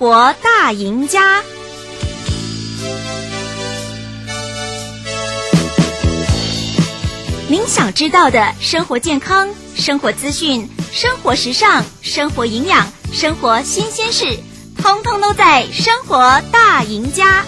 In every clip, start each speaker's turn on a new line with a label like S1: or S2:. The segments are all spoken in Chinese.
S1: 活大赢家。您想知道的生活健康、生活资讯、生活时尚、生活营养、生活新鲜事，通通都在《生活大赢家》。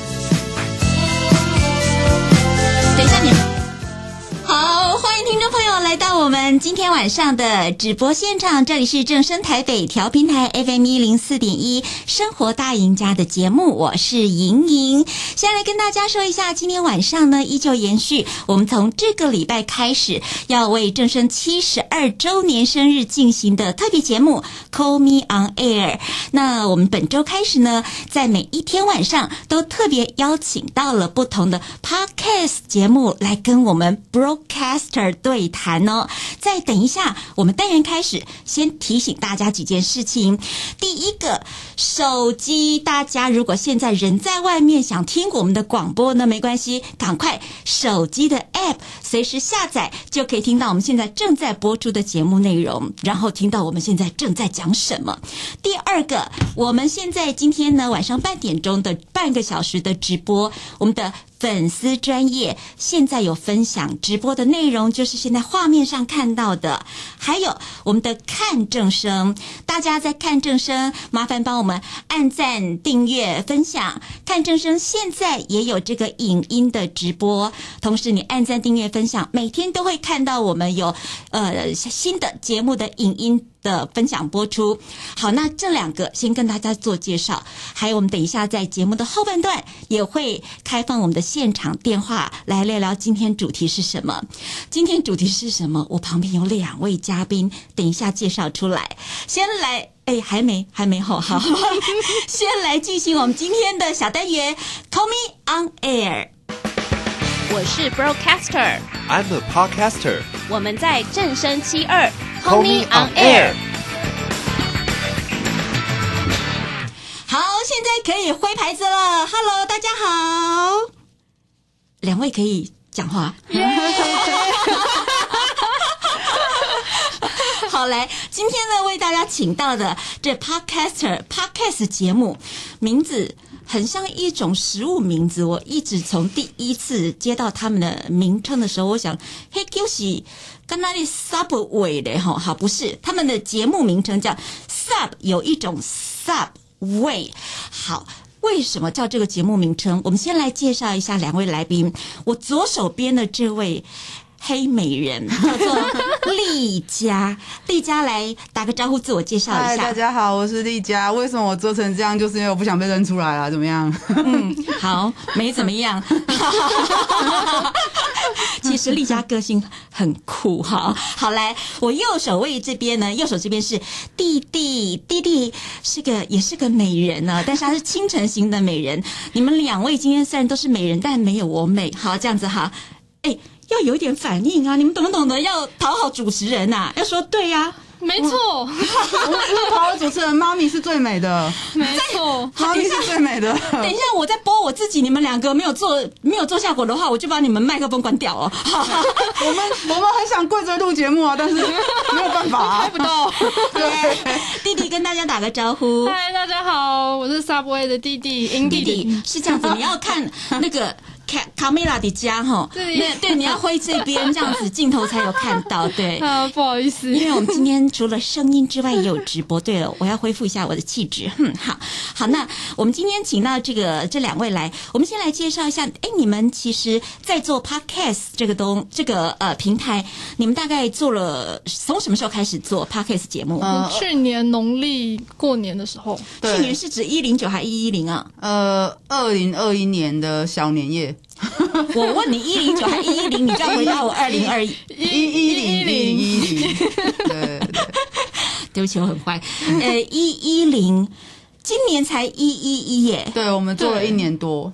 S1: 来到我们今天晚上的直播现场，这里是正声台北调频台 FM 一零四点一《生活大赢家》的节目，我是莹莹。先来跟大家说一下，今天晚上呢，依旧延续我们从这个礼拜开始要为正声七十二周年生日进行的特别节目《Call Me On Air》。那我们本周开始呢，在每一天晚上都特别邀请到了不同的 Podcast 节目来跟我们 Broadcaster 对谈哦，再等一下，我们单元开始，先提醒大家几件事情。第一个，手机，大家如果现在人在外面想听我们的广播呢，没关系，赶快手机的 App 随时下载，就可以听到我们现在正在播出的节目内容，然后听到我们现在正在讲什么。第二个，我们现在今天呢晚上半点钟的半个小时的直播，我们的。粉丝专业现在有分享直播的内容，就是现在画面上看到的，还有我们的看正生，大家在看正生，麻烦帮我们按赞、订阅、分享。看正生现在也有这个影音的直播，同时你按赞、订阅、分享，每天都会看到我们有呃新的节目的影音。的分享播出，好，那这两个先跟大家做介绍，还有我们等一下在节目的后半段也会开放我们的现场电话来聊聊今天主题是什么。今天主题是什么？我旁边有两位嘉宾，等一下介绍出来。先来，哎，还没，还没好，好，先来进行我们今天的小单元，Call me on air。
S2: 我是 Broadcaster，I'm
S3: a podcaster。
S2: 我们在正声七二。
S3: Call me on air。
S1: 好，现在可以挥牌子了。Hello，大家好。两位可以讲话。好，来，今天呢，为大家请到的这 Podcaster Podcast 节目名字很像一种食物名字。我一直从第一次接到他们的名称的时候，我想，嘿，就是。跟那里 Subway 的哈，好，不是，他们的节目名称叫 Sub，有一种 Subway。好，为什么叫这个节目名称？我们先来介绍一下两位来宾。我左手边的这位。黑美人 叫做丽佳，丽佳来打个招呼，自我介绍一下。
S4: 嗨，大家好，我是丽佳。为什么我做成这样？就是因为我不想被认出来了，怎么样？
S1: 嗯，好，没怎么样。其实丽佳个性很酷哈。好，来，我右手位这边呢，右手这边是弟弟，弟弟是个也是个美人呢，但是他是清晨型的美人。你们两位今天虽然都是美人，但没有我美。好，这样子哈，哎。要有一点反应啊！你们懂不懂得要讨好主持人呐、啊？要说对呀、啊，
S2: 没错。我
S4: 讨好主持人，妈咪是最美的，
S2: 没错，
S4: 妈咪是最美的。
S1: 等一下，我在播我自己，你们两个没有做没有做效果的话，我就把你们麦克风关掉哦。
S4: 我们我们很想跪着录节目啊，但是没有办法、啊，
S2: 拍不到。
S1: 对，弟弟跟大家打个招呼。
S2: 嗨，大家好，我是 Subway 的弟弟，英弟弟。
S1: 是这样子，你要看那个。卡卡米拉的家哈，对对，你要挥这边这样子，镜头才有看到。对，
S2: 啊，不好意思，
S1: 因为我们今天除了声音之外也有直播。对了，我要恢复一下我的气质。嗯，好好，那我们今天请到这个这两位来，我们先来介绍一下。哎，你们其实，在做 Podcast 这个东这个呃平台，你们大概做了从什么时候开始做 Podcast 节目？
S2: 呃，去年农历过年的时候。
S1: 去年是指一零九还一一零啊？
S4: 呃，二零二一年的小年夜。
S1: 我问你一零九还一一零，你就要回答我二零二一
S4: 一一零一零一零。对对，
S1: 对不起，我很坏。呃，一一零，今年才一一一耶。
S4: 对，我们做了一年多。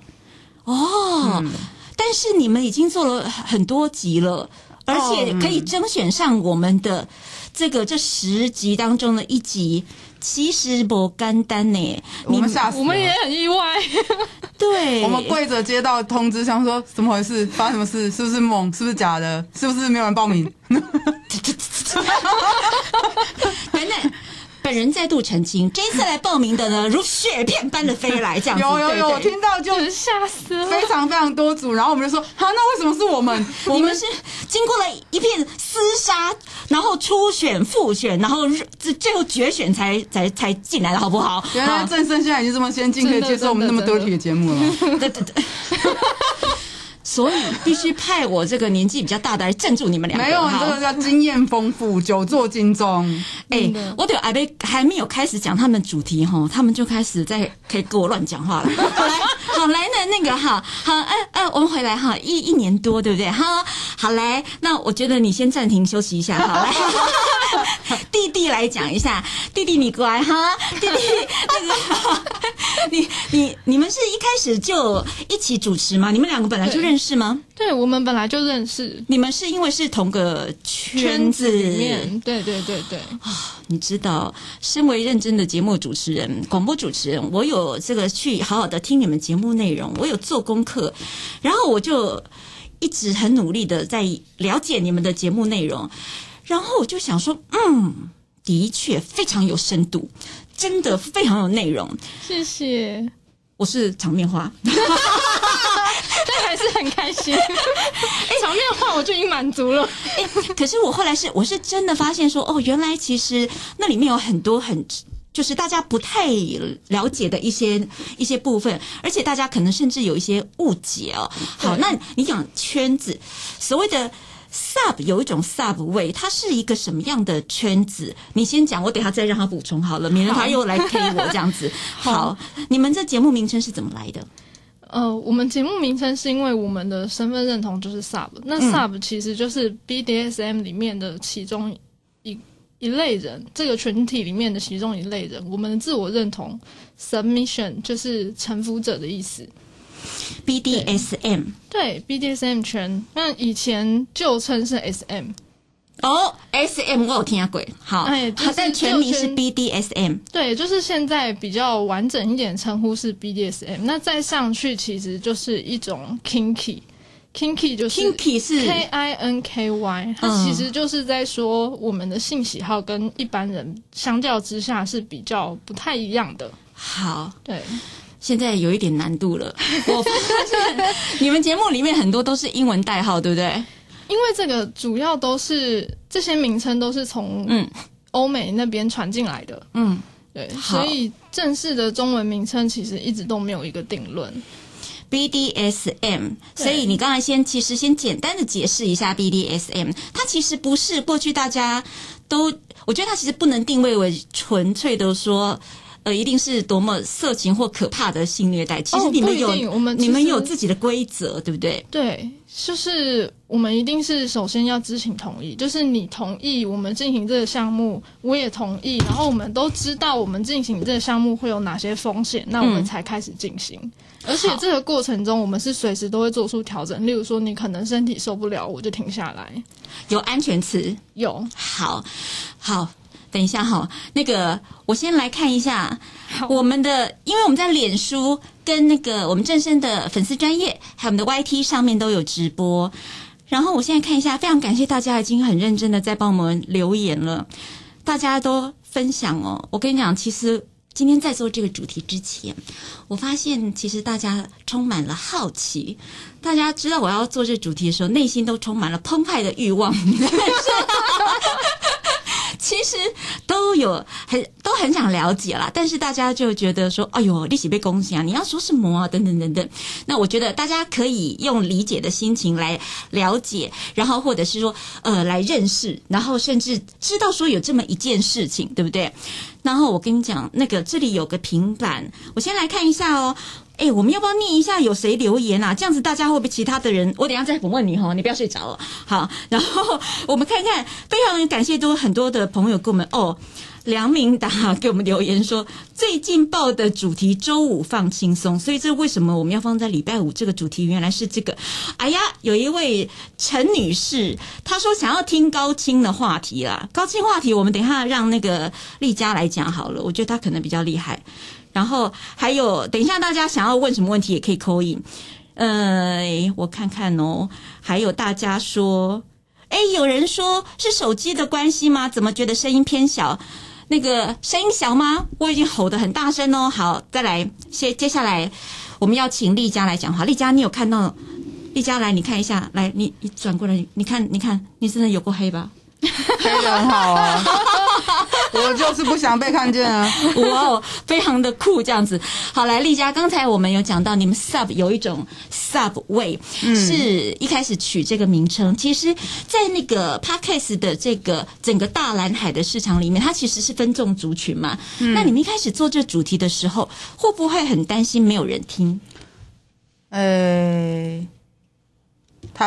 S1: 哦，嗯、但是你们已经做了很多集了，而且可以甄选上我们的这个这十集当中的一集。其实不简单呢，
S4: 我们吓死了，
S2: 我们也很意外。
S1: 对，
S4: 我们跪着接到通知，想说怎么回事？发生什么事？是不是梦？是不是假的？是不是没有人报名？等等，
S1: 本人再度澄清，这一次来报名的呢，如雪片般的飞来，这样子。
S4: 有有有，我听到就
S2: 吓死了，
S4: 非常非常多组，然后我们就说，好，那为什么是我们？我
S1: 们们是经过了一片厮杀，然后初选、复选，然后最最后决选才才才进来的，好不好？
S4: 原来正生现在已经这么先进，可以接受我们那么 dirty 的节目了。
S1: 对对对。所以必须派我这个年纪比较大的来镇住你们两个。
S4: 没有，你这个叫经验丰富，久坐金钟。
S1: 哎、欸，我对阿贝还没有开始讲他们主题哈，他们就开始在可以跟我乱讲话了。好来，好来呢，那个哈，好，哎哎，我们回来哈，一一年多对不对？哈，好来，那我觉得你先暂停休息一下，好来。弟弟来讲一下，弟弟你乖哈，弟弟那个，你你你们是一开始就一起主持吗？你们两个本来就认识
S2: 吗？对，我们本来就认识。
S1: 你们是因为是同个圈子，圈子里面？
S2: 对对对对。
S1: 啊，你知道，身为认真的节目主持人、广播主持人，我有这个去好好的听你们节目内容，我有做功课，然后我就一直很努力的在了解你们的节目内容。然后我就想说，嗯，的确非常有深度，真的非常有内容。
S2: 谢谢，
S1: 我是场面话，
S2: 但还是很开心。哎，场面话我就已经满足了。
S1: 哎，可是我后来是，我是真的发现说，哦，原来其实那里面有很多很，就是大家不太了解的一些一些部分，而且大家可能甚至有一些误解哦。好，那你讲圈子，所谓的。Sub 有一种 Sub 味，它是一个什么样的圈子？你先讲，我等下再让他补充好了，免得他又来 K 我这样子。好，你们这节目名称是怎么来的？
S2: 呃，我们节目名称是因为我们的身份认同就是 Sub，那 Sub 其实就是 BDSM 里面的其中一一类人，这个群体里面的其中一类人。我们的自我认同 Submission 就是臣服者的意思。
S1: BDSM
S2: 对，BDSM 圈，那以前旧称是 SM
S1: 哦，SM 我有听过，好，哎，就是、但全名是 BDSM，
S2: 对，就是现在比较完整一点称呼是 BDSM，那再上去其实就是一种 Kinky，Kinky 就是
S1: Kinky 是
S2: K I N K Y，它其实就是在说我们的性喜好跟一般人相较之下是比较不太一样的，
S1: 好，
S2: 对。
S1: 现在有一点难度了，我发现 你们节目里面很多都是英文代号，对不对？
S2: 因为这个主要都是这些名称都是从嗯。欧美那边传进来的，嗯，对，所以正式的中文名称其实一直都没有一个定论。
S1: BDSM，所以你刚才先其实先简单的解释一下 BDSM，它其实不是过去大家都，我觉得它其实不能定位为纯粹的说。呃，一定是多么色情或可怕的性虐待。其实你们有，
S2: 哦、我们
S1: 你们有自己的规则，对不对？
S2: 对，就是我们一定是首先要知情同意，就是你同意我们进行这个项目，我也同意，然后我们都知道我们进行这个项目会有哪些风险，那我们才开始进行。嗯、而且这个过程中，我们是随时都会做出调整。例如说，你可能身体受不了，我就停下来。
S1: 有安全词？
S2: 有。
S1: 好，好。等一下哈，那个我先来看一下我们的，因为我们在脸书跟那个我们正生的粉丝专业，还有我们的 YT 上面都有直播。然后我现在看一下，非常感谢大家已经很认真的在帮我们留言了，大家都分享哦。我跟你讲，其实今天在做这个主题之前，我发现其实大家充满了好奇，大家知道我要做这主题的时候，内心都充满了澎湃的欲望。其实都有很都很想了解啦，但是大家就觉得说，哎呦，利息被攻击啊！你要说什么啊？等等等等。那我觉得大家可以用理解的心情来了解，然后或者是说，呃，来认识，然后甚至知道说有这么一件事情，对不对？然后我跟你讲，那个这里有个平板，我先来看一下哦。哎、我们要不要念一下有谁留言啊？这样子大家会不会其他的人？我等下再问你哈，你不要睡着了。好，然后我们看看，非常感谢都很多的朋友给我们哦。梁明达给我们留言说，最近报的主题周五放轻松，所以这为什么我们要放在礼拜五？这个主题原来是这个。哎呀，有一位陈女士，她说想要听高清的话题啦。高清话题我们等一下让那个丽佳来讲好了，我觉得她可能比较厉害。然后还有，等一下大家想要问什么问题也可以 call in。呃，我看看哦，还有大家说，哎，有人说是手机的关系吗？怎么觉得声音偏小？那个声音小吗？我已经吼得很大声哦。好，再来，接接下来我们要请丽佳来讲话。丽佳，你有看到？丽佳来，你看一下，来，你你转过来，你看，你看，你真的有过黑吧？
S4: 黑得很好啊。我就是不想被看见啊！
S1: 哇哦，非常的酷，这样子。好，来丽佳，刚才我们有讲到，你们 sub 有一种 subway，嗯，是一开始取这个名称。其实，在那个 podcast 的这个整个大蓝海的市场里面，它其实是分众族群嘛。嗯，那你们一开始做这主题的时候，会不会很担心没有人听？
S4: 呃、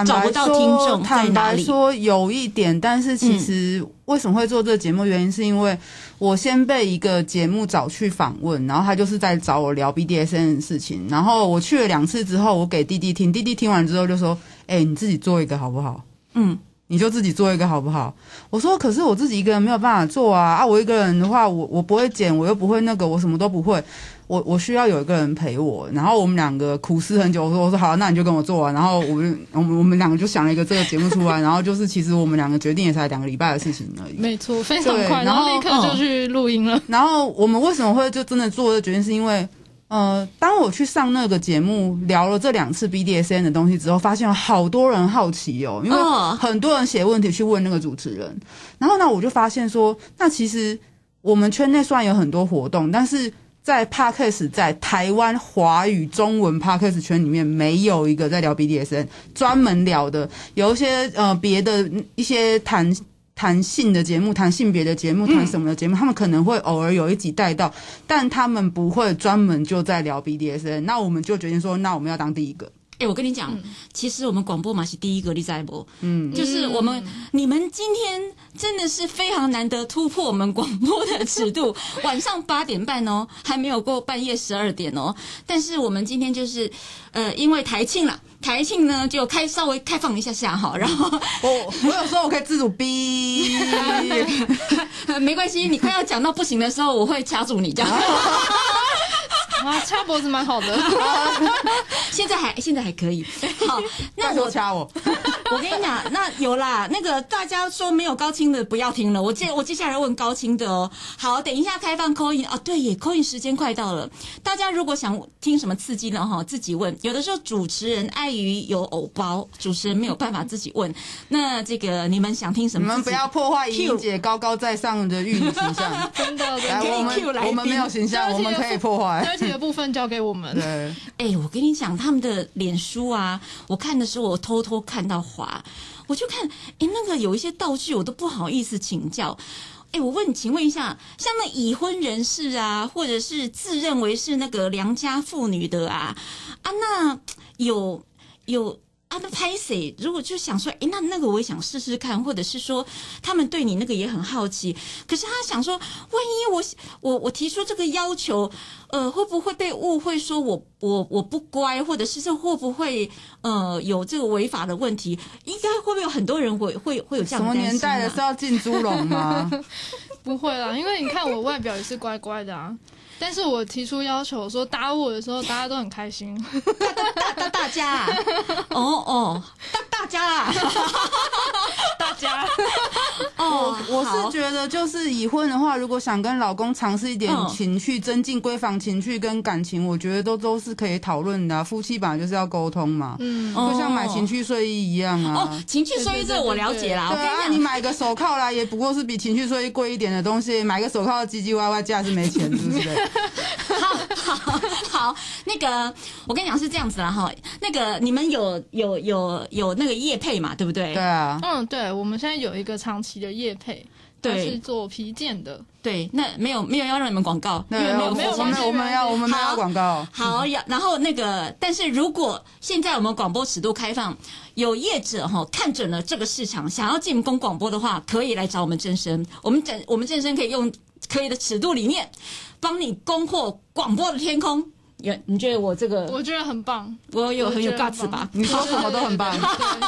S4: 欸。
S1: 找不到听众在哪里？
S4: 坦白说有一点，但是其实为什么会做这个节目？原因是因为我先被一个节目找去访问，然后他就是在找我聊 BDSN 的事情。然后我去了两次之后，我给弟弟听，弟弟听完之后就说：“哎、欸，你自己做一个好不好？”嗯，你就自己做一个好不好？我说：“可是我自己一个人没有办法做啊！啊，我一个人的话，我我不会剪，我又不会那个，我什么都不会。”我我需要有一个人陪我，然后我们两个苦思很久，我说我说好，那你就跟我做啊。然后我们我们我们两个就想了一个这个节目出来，然后就是其实我们两个决定也才两个礼拜的事情而已。
S2: 没错，非常快，然后，立刻就去录音了。
S4: 然后我们为什么会就真的做这决定，是因为呃，当我去上那个节目聊了这两次 BDSN 的东西之后，发现有好多人好奇哦，因为很多人写问题去问那个主持人。然后呢，我就发现说，那其实我们圈内虽然有很多活动，但是。在 Podcast 在台湾华语中文 Podcast 圈里面，没有一个在聊 BDSN 专门聊的，有一些呃别的一些谈谈性的节目，谈性别的节目，谈什么的节目，他们可能会偶尔有一集带到，但他们不会专门就在聊 BDSN。那我们就决定说，那我们要当第一个。
S1: 哎、欸，我跟你讲，嗯、其实我们广播嘛是第一个，你在不？嗯，就是我们、嗯、你们今天真的是非常难得突破我们广播的尺度，晚上八点半哦，还没有过半夜十二点哦。但是我们今天就是呃，因为台庆了，台庆呢就开稍微开放一下下哈，然后
S4: 我我有时候我可以自主逼，
S1: 没关系，你快要讲到不行的时候，我会掐住你这样。
S2: 啊，掐脖子蛮好的，
S1: 现在还现在还可以。好，那我
S4: 掐我，
S1: 我跟你讲，那有啦，那个大家说没有高清的不要听了，我接我接下来问高清的哦。好，等一下开放 call in 啊，对耶，call in 时间快到了，大家如果想听什么刺激的哈，自己问。有的时候主持人碍于有偶包，主持人没有办法自己问。那这个你们想听什么？
S4: 你们不要破坏莹姐高高在上的玉女形象，
S2: 真的，
S4: 来我们我们没有形象，我们可以破坏。
S2: 的部分交给我们。
S4: 对，
S1: 哎，我跟你讲，他们的脸书啊，我看的时候我偷偷看到华，我就看，哎，那个有一些道具我都不好意思请教。哎，我问，请问一下，像那已婚人士啊，或者是自认为是那个良家妇女的啊，啊，那有有。他们拍谁？如果就想说，诶，那那个我也想试试看，或者是说，他们对你那个也很好奇。可是他想说，万一我我我提出这个要求，呃，会不会被误会说我我我不乖，或者是这会不会呃有这个违法的问题？应该会不会有很多人会会会有这样、什么年代
S4: 的是要进猪笼吗？
S2: 不会啦，因为你看我外表也是乖乖的啊。但是我提出要求说打我的时候，大家都很开心。
S1: 大大大家、啊，哦哦，大大家、啊，大家。
S4: 哦，我是觉得就是已婚的话，如果想跟老公尝试一点情趣，增进闺房情趣跟感情，我觉得都都是可以讨论的、啊。夫妻本来就是要沟通嘛，嗯，就像买情趣睡衣一样啊。
S1: 哦，情趣睡衣这个我了解啦。
S4: 对啊，你买个手铐啦，也不过是比情趣睡衣贵一点的东西，买个手铐唧唧歪歪，价是没钱，是不是？
S1: 好好好，那个我跟你讲是这样子啦哈，那个你们有有有有那个业配嘛，对不对？
S4: 对啊，
S2: 嗯，对，我们现在有一个长期的业配，对，是做皮件的，
S1: 对，那没有没有要让你们广告，
S4: 没有没有没有，我们我们要我们没有广告，
S1: 好，要然后那个，但是如果现在我们广播尺度开放，有业者哈看准了这个市场，想要进攻广播的话，可以来找我们正声，我们正我们正声可以用可以的尺度里面。帮你攻破广播的天空，有你觉得我这个？
S2: 我觉得很棒，
S1: 我有很有 guts 吧？
S4: 你说什么都很棒。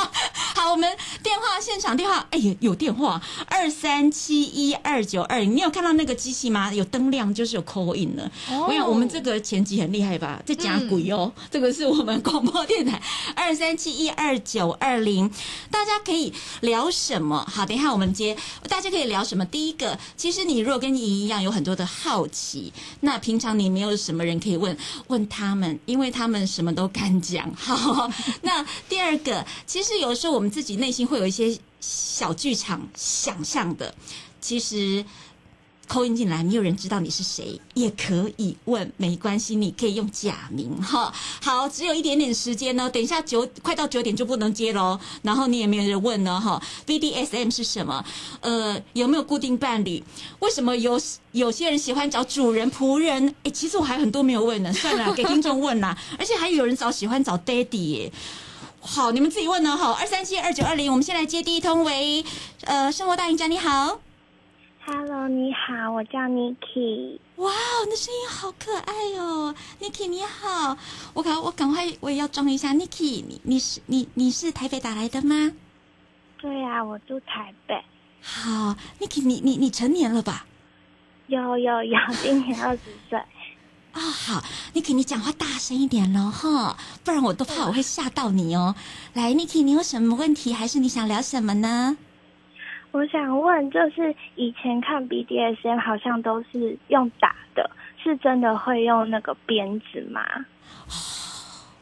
S1: 好，我们电话现场电话，哎呀，有电话二三七一二九二零，你有看到那个机器吗？有灯亮，就是有 call in 了。我想我们这个前几很厉害吧？在讲鬼哦，嗯、这个是我们广播电台二三七一二九二零，大家可以聊什么？好，等一下我们接，大家可以聊什么？第一个，其实你如果跟你一样有很多的好奇，那平常你没有什么人可以问，问他们，因为他们什么都敢讲。好，那第二个，其实有时候我们自己内心会有一些小剧场想象的，其实。扣音进来，没有人知道你是谁，也可以问，没关系，你可以用假名哈。好，只有一点点时间呢，等一下九快到九点就不能接喽。然后你也没有人问呢哈。BDSM 是什么？呃，有没有固定伴侣？为什么有有些人喜欢找主人仆人？诶，其实我还很多没有问呢，算了，给听众问啦。而且还有人找喜欢找 daddy 耶。好，你们自己问呢。好，二三七二九二零，我们先来接第一通，喂，呃，生活大赢家你好。
S5: Hello，你好，我叫 Niki。
S1: 哇，你的声音好可爱哦，Niki 你好，我赶我赶快我也要装一下，Niki，你你是你你是台北打来的吗？
S5: 对呀、啊，我住台北。
S1: 好，Niki，你你你成年了吧？
S5: 有有有，今年二十
S1: 岁。好，Niki，你讲话大声一点喽，哈，不然我都怕我会吓到你哦。来，Niki，你有什么问题，还是你想聊什么呢？
S5: 我想问，就是以前看 BDSM 好像都是用打的，是真的会用那个鞭子吗？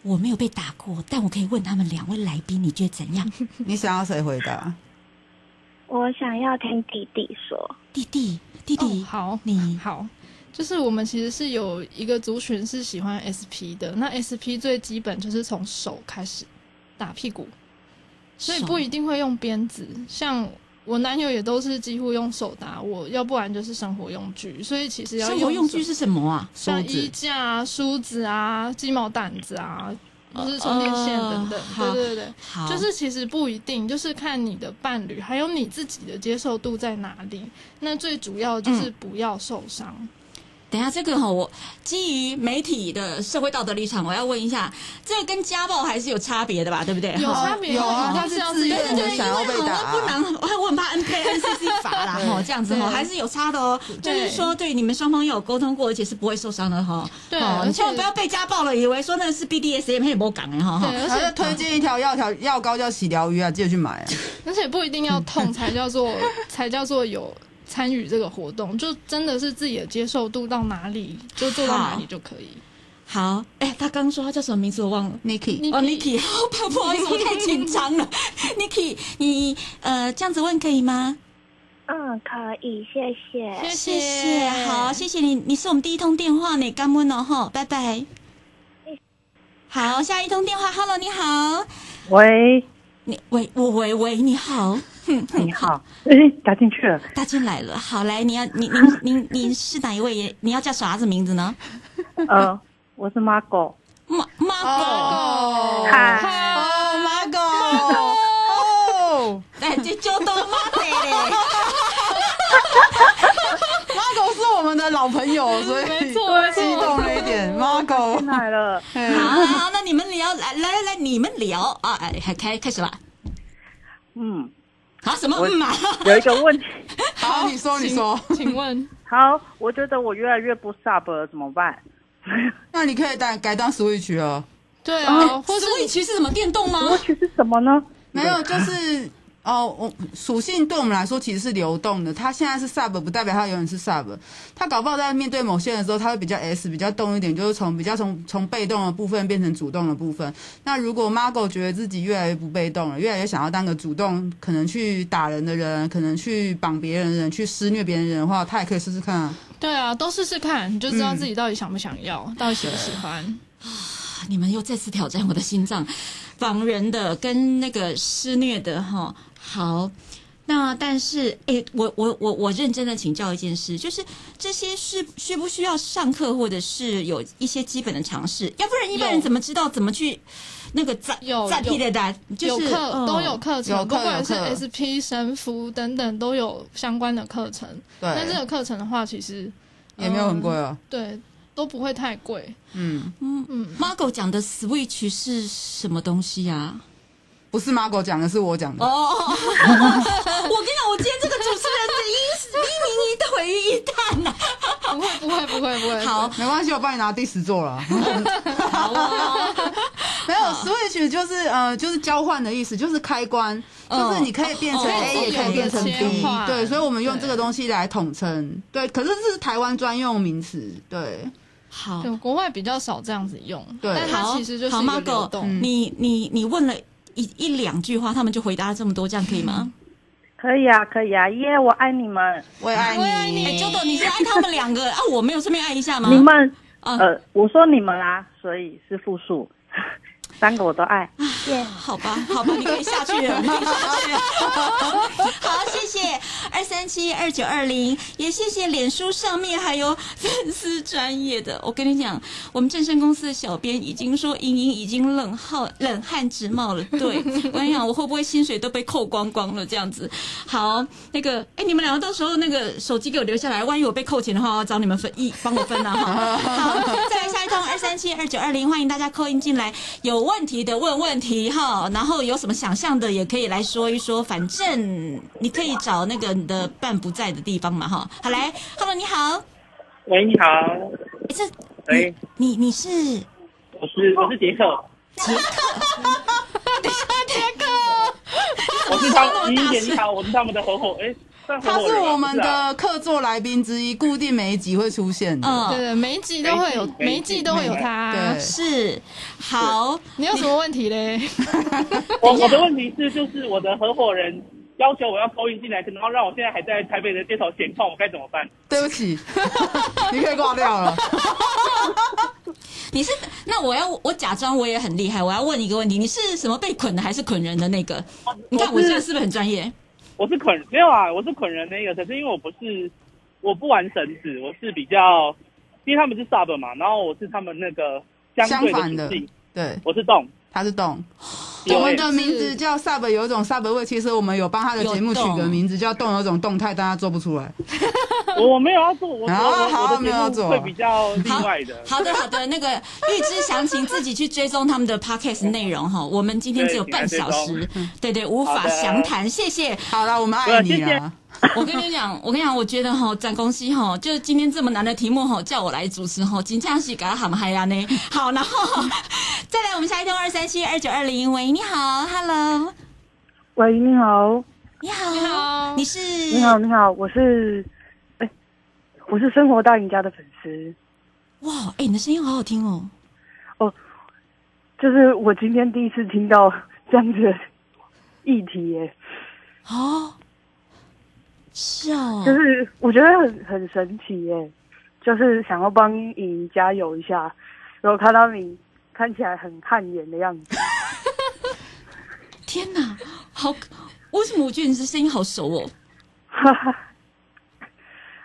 S1: 我没有被打过，但我可以问他们两位来宾，你觉得怎样？
S4: 你想要谁回答？
S5: 我想要听弟弟说。
S1: 弟弟，弟弟，
S2: 哦、好，
S1: 你
S2: 好，就是我们其实是有一个族群是喜欢 SP 的，那 SP 最基本就是从手开始打屁股，所以不一定会用鞭子，像。我男友也都是几乎用手打我，要不然就是生活用具。所以其实要用
S1: 生活用具是什么啊？
S2: 像衣架啊、梳子啊、鸡毛掸子啊，就是充电线等等。呃、对对
S1: 对，
S2: 就是其实不一定，就是看你的伴侣还有你自己的接受度在哪里。那最主要就是不要受伤。嗯
S1: 等一下，这个哈，我基于媒体的社会道德立场，我要问一下，这个跟家暴还是有差别的吧？对不对？
S2: 有差别，有啊，他是自愿的
S1: 想要被打，不能，我我很怕 N K N C C 罚啦，哈，这样子哈，还是有差的哦。就是说，对你们双方要有沟通过，而且是不会受伤的哈。
S2: 对，
S1: 千万不要被家暴了，以为说那是 B D S M 也没讲哎哈。
S2: 对，而且
S4: 推荐一条药条药膏叫洗疗鱼啊，记得去买啊。
S2: 而且不一定要痛才叫做才叫做有。参与这个活动，就真的是自己的接受度到哪里，就做到哪里就可以。
S1: 好，哎、欸，他刚刚说他叫什么名字？我忘了。
S4: Niki，
S1: 哦，Niki，好，不好意思，我太紧张了。Niki，你呃这样子问可以吗？
S5: 嗯，可以，
S2: 谢谢，
S1: 谢谢，好，谢谢你，你是我们第一通电话呢，感恩哦，哈，拜拜。好，下一通电话，Hello，你好，
S6: 喂，
S1: 你喂，我喂喂，你好。
S6: 你好，哎、欸，打进去了，
S1: 打进来了。好，来，你要，你，您，您，您是哪一位？你要叫啥子名字呢？
S6: 呃，我是 Margo。
S1: 马 Margo，
S6: 嗨，
S4: 哦，Margo，哦，
S1: 哎，这就都 Margo 嘞。
S4: Margo 是我们的老朋友，所以
S2: 没错，
S4: 激动了一点。Margo
S6: 进来了，
S1: 好，好，那你们聊，来来来，你们聊啊，哎，开开始吧。
S6: 嗯，
S1: 好，什么嗯啊？
S6: 有一个问题，
S4: 好，你说，你说，
S2: 请问，
S6: 好，我觉得我越来越不 sub 了，怎么办？
S4: 那你可以改改当 Switch 哦。
S2: 对啊，或者
S1: Switch 是什么电动吗
S6: ？Switch 是什么呢？
S4: 没有，就是。哦，我属性对我们来说其实是流动的。他现在是 sub，不代表他永远是 sub。他搞不好在面对某些人的时候，他会比较 s，比较动一点，就是从比较从从被动的部分变成主动的部分。那如果 Margo 觉得自己越来越不被动了，越来越想要当个主动，可能去打人的人，可能去绑别人的人，去施虐别人的人的话，他也可以试试看啊。
S2: 对啊，都试试看，你就知道自己到底想不想要，嗯、到底喜不喜欢。
S1: 啊，你们又再次挑战我的心脏，绑人的跟那个施虐的哈。好，那但是，哎，我我我我认真的请教一件事，就是这些是需不需要上课，或者是有一些基本的常识？要不然一般人怎么知道怎么去那个在
S2: 有
S1: 在批的单？就是
S2: 有课都有课程，
S4: 有课
S2: 不管是 SP 神符等等都有相关的课程。
S4: 对，
S2: 那这个课程的话，其实
S4: 也没有很贵哦、嗯。
S2: 对，都不会太贵。
S4: 嗯嗯
S1: 嗯。Margo 讲的 Switch 是什么东西呀、啊？
S4: 不是 Margo 讲的，是我讲的。
S1: 哦，我跟你讲，我今天这个主持人是一一名一腿一蛋呐。
S2: 不会不会不会不会，
S1: 好，
S4: 没关系，我帮你拿第十座了。
S1: 好哦，
S4: 没有 Switch 就是呃就是交换的意思，就是开关，就是你可以变成 A 也可以变成 B，对，所以我们用这个东西来统称，对，可是这是台湾专用名词，对。
S1: 好，
S2: 国外比较少这样子用，
S4: 对，
S2: 但它其实就是一个流动。
S1: 你你你问了一一两句话，他们就回答了这么多，这样可以吗？
S6: 可以啊，可以啊，耶、yeah,，我爱你们，
S4: 我也爱你。
S1: 哎，周董，你是爱他们两个啊？我没有顺便爱一下吗？
S6: 你们，呃，我说你们啊，所以是复数。三个我都爱，
S1: 耶，好吧，好吧，你可以下去了，你可以下去了。好，谢谢二三七二九二零，也谢谢脸书上面还有粉丝专业的。我跟你讲，我们正声公司的小编已经说，莹莹已经冷汗冷汗直冒了。对，我跟你讲，我会不会薪水都被扣光光了？这样子。好，那个，哎，你们两个到时候那个手机给我留下来，万一我被扣钱的话，我要找你们分一帮我分啊。好，再来下一通二三七二九二零，欢迎大家扣音进来，有问题的问问题哈，然后有什么想象的也可以来说一说，反正你可以找那个你的伴不在的地方嘛哈。好来，Hello，你好，
S7: 喂，你好，
S1: 这，喂，你你是，
S7: 我是我是杰克，
S1: 杰克，杰克，
S7: 我是他，你姐你好，我是他们的合伙，哎。
S4: 他是我们的客座来宾之一，固定每一集会出现的。
S2: 嗯，对对，每一集都会有，每一季都会有他。
S4: 对，
S1: 是。好，
S2: 你有什么问题嘞？
S7: 我我的问题是，就是我的合伙人要求我要投影进来，然后让我现在还在台北的街头闲逛，我该怎么办？
S4: 对不起，你可以挂掉了。
S1: 你是？那我要我假装我也很厉害，我要问一个问题：你是什么被捆的，还是捆人的那个？你看我这个是不是很专业？
S7: 我是捆没有啊，我是捆人那个，可是因为我不是，我不玩绳子，我是比较，因为他们是 sub 嘛，然后我是他们那个相对的属性，
S4: 对，
S7: 我是动，
S4: 他是动。我们的名字叫 sub，有一种 sub 味。其实我们有帮他的节目取个名字叫动，有一种动态，但他做不出来。
S7: 我没有要做，我
S4: 好我没有要做，
S7: 会比较另外的。
S1: 好的好的，那个预知详情自己去追踪他们的 podcast 内容哈。我们今天只有半小时，对对，无法详谈。谢谢。
S4: 好了，我们爱你啊。
S1: 我跟你讲，我跟你讲，我觉得哈，展公司哈，就是今天这么难的题目哈，叫我来主持哈，紧张是给他喊嗨呀呢。好，然后 再来，我们下一通二三七二九二零，喂，你好，Hello，
S6: 喂，你好，
S1: 你好，你好，你是？
S6: 你好，你好，我是，哎，我是生活大赢家的粉丝。
S1: 哇，哎，你的声音好好听哦。
S6: 哦，就是我今天第一次听到这样子的议题耶。
S1: 哦。是啊，
S6: 就是我觉得很很神奇耶，就是想要帮莹加油一下，然后看到你看起来很汗颜的样子。
S1: 天哪，好，为什么我觉得你这声音好熟哦？
S6: 哈 哈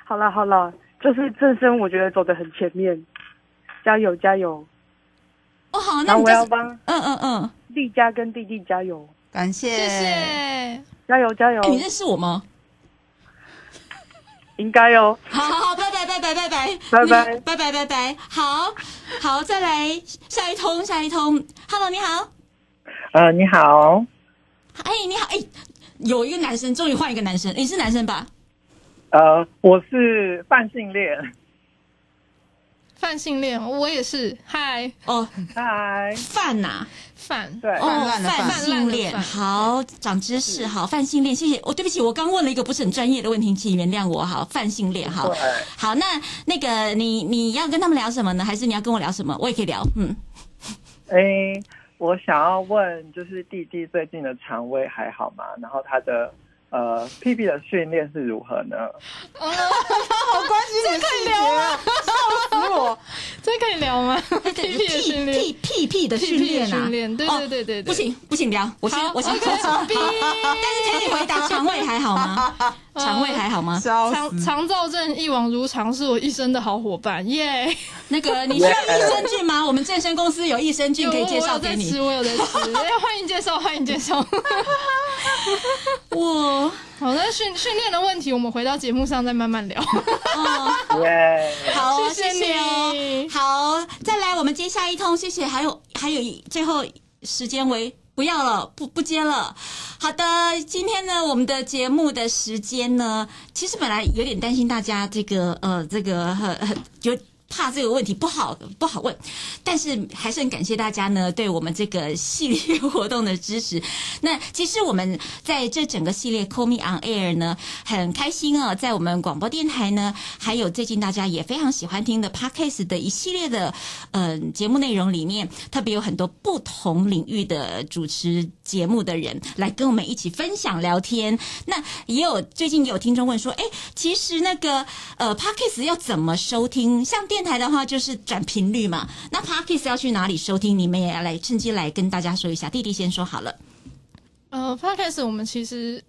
S6: 好了好了，就是正声，我觉得走的很前面，加油加油。
S1: 哦好，
S6: 那我要帮
S1: 嗯嗯嗯，
S6: 丽佳跟弟弟加油，
S4: 感谢
S2: 谢谢，
S6: 加油加油。
S1: 你认识我吗？
S6: 应该哦，
S1: 好好好，拜拜拜拜拜。拜
S6: 拜。拜
S1: 拜拜拜拜，好好再来下一通下一通，Hello 你好，
S8: 呃你好，
S1: 哎你好哎，有一个男生终于换一个男生，你是男生吧？
S8: 呃我是泛性恋，
S2: 泛性恋我也是，嗨。
S1: 哦
S8: 嗨。
S1: 泛呐。
S2: 泛
S8: 对
S1: 哦，泛性恋好，长知识好，泛性恋谢谢。哦，对不起，我刚问了一个不是很专业的问题，请原谅我。好，泛性恋好，好，那那个你你要跟他们聊什么呢？还是你要跟我聊什么？我也可以聊。嗯，
S8: 哎，我想要问，就是弟弟最近的肠胃还好吗？然后他的。呃，屁屁的训练是如何呢？
S2: 哦，他 好关心你的细节啊！这可以聊吗？屁屁的训练，
S1: 屁屁屁的训练啊！
S2: 对对对对对，
S1: 不行不行聊，我先我先说，但是可以回答肠胃还好吗？肠胃还好吗？
S2: 肠肠燥症一往如常，是我一生的好伙伴耶。
S1: 那个 你需要益生菌吗？我们健身公司有益生菌可以介绍给你。
S2: 我有在吃，我有在吃。哎，欢迎介绍，欢迎介绍。
S1: 哇，
S2: 好，那训训练的问题，我们回到节目上再慢慢聊。
S1: 哦，好，谢谢你哦。好，再来，我们接下一通，谢谢。还有还有一最后时间为不要了，不不接了。好的，今天呢，我们的节目的时间呢，其实本来有点担心大家这个呃，这个很很就。怕这个问题不好不好问，但是还是很感谢大家呢对我们这个系列活动的支持。那其实我们在这整个系列 Call Me On Air 呢，很开心啊，在我们广播电台呢，还有最近大家也非常喜欢听的 Podcast 的一系列的嗯、节目内容里面，特别有很多不同领域的主持节目的人来跟我们一起分享聊天。那也有最近也有听众问说，哎，其实那个呃 Podcast 要怎么收听？像电台的话就是转频率嘛，那 Podcast 要去哪里收听？你们也要来趁机来跟大家说一下。弟弟先说好了。
S2: 呃，Podcast 我们其实，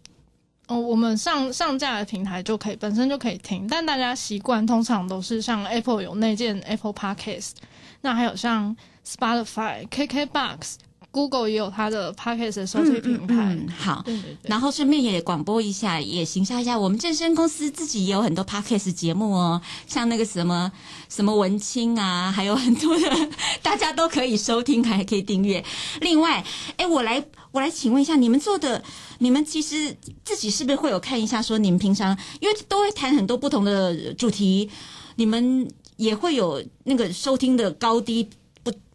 S2: 哦，我们上上架的平台就可以本身就可以听，但大家习惯通常都是像 Apple 有内建 Apple Podcast，那还有像 Spotify、KKBox。Google 也有它的 Podcast 的收听平台。
S1: 嗯嗯、好对对对，然后顺便也广播一下，也行销一下。我们正声公司自己也有很多 Podcast 节目哦，像那个什么什么文青啊，还有很多的，大家都可以收听，还可以订阅。另外，哎，我来我来请问一下，你们做的，你们其实自己是不是会有看一下？说你们平常因为都会谈很多不同的主题，你们也会有那个收听的高低。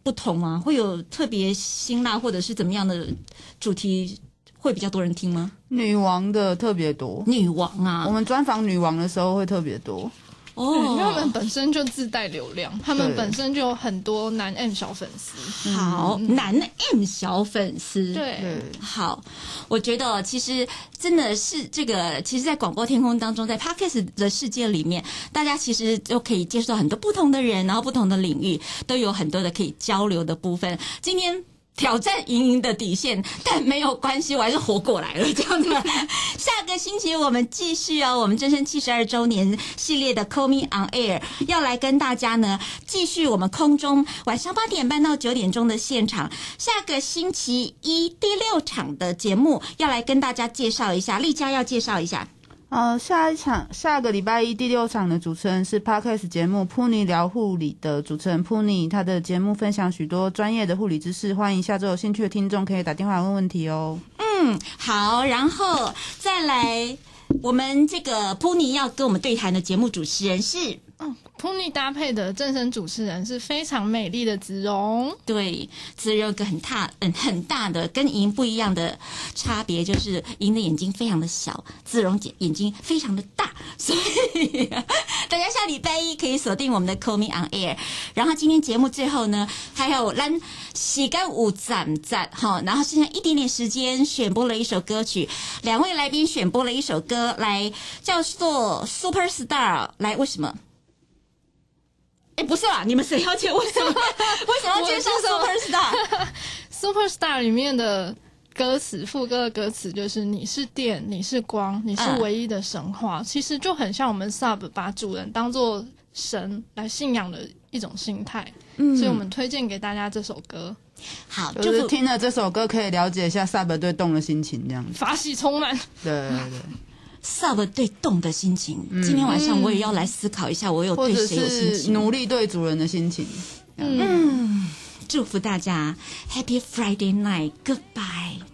S1: 不同吗？会有特别辛辣或者是怎么样的主题会比较多人听吗？
S4: 女王的特别多，
S1: 女王啊，
S4: 我们专访女王的时候会特别多。
S2: 哦，因为他们本身就自带流量，他们本身就有很多男 M 小粉丝。
S1: 好，嗯、男 M 小粉丝，
S2: 对，
S1: 好，我觉得其实真的是这个，其实，在广播天空当中，在 Podcast 的世界里面，大家其实都可以接触到很多不同的人，然后不同的领域都有很多的可以交流的部分。今天。挑战莹莹的底线，但没有关系，我还是活过来了。这样子，下个星期我们继续哦，我们真身七十二周年系列的 Call Me On Air 要来跟大家呢继续我们空中晚上八点半到九点钟的现场。下个星期一第六场的节目要来跟大家介绍一下，丽佳要介绍一下。
S4: 呃，下一场下个礼拜一第六场的主持人是 Podcast 节目《噗妮聊护理》的主持人噗妮，他的节目分享许多专业的护理知识，欢迎下周有兴趣的听众可以打电话问问题哦。
S1: 嗯，好，然后再来，我们这个噗妮要跟我们对谈的节目主持人是。
S2: Pony 搭配的正身主持人是非常美丽的子荣。
S1: 对，子蓉有个很大、嗯很大的跟莹不一样的差别，就是莹的眼睛非常的小，子荣眼眼睛非常的大。所以 大家下礼拜一可以锁定我们的 Call Me On Air。然后今天节目最后呢，还有咱洗干五赞赞哈，然后剩下一点点时间选播了一首歌曲，两位来宾选播了一首歌来叫做 Super Star，来为什么？哎，不是啦，你们谁要介绍？为什么？为什么要介绍
S2: Superstar？Superstar 里面的歌词，副歌的歌词就是“你是电，你是光，你是唯一的神话”，嗯、其实就很像我们 Sub 把主人当做神来信仰的一种心态。嗯，所以我们推荐给大家这首歌。
S1: 好，
S4: 就是听了这首歌可以了解一下 Sub 对动的心情，这样子
S2: 法喜充满。
S4: 对对对。
S1: Sub 对动的心情，嗯，今天晚上我也要来思考一下，我有对谁有心情？
S4: 奴隶对主人的心情。
S1: 嗯，祝福大家，Happy Friday night，Goodbye。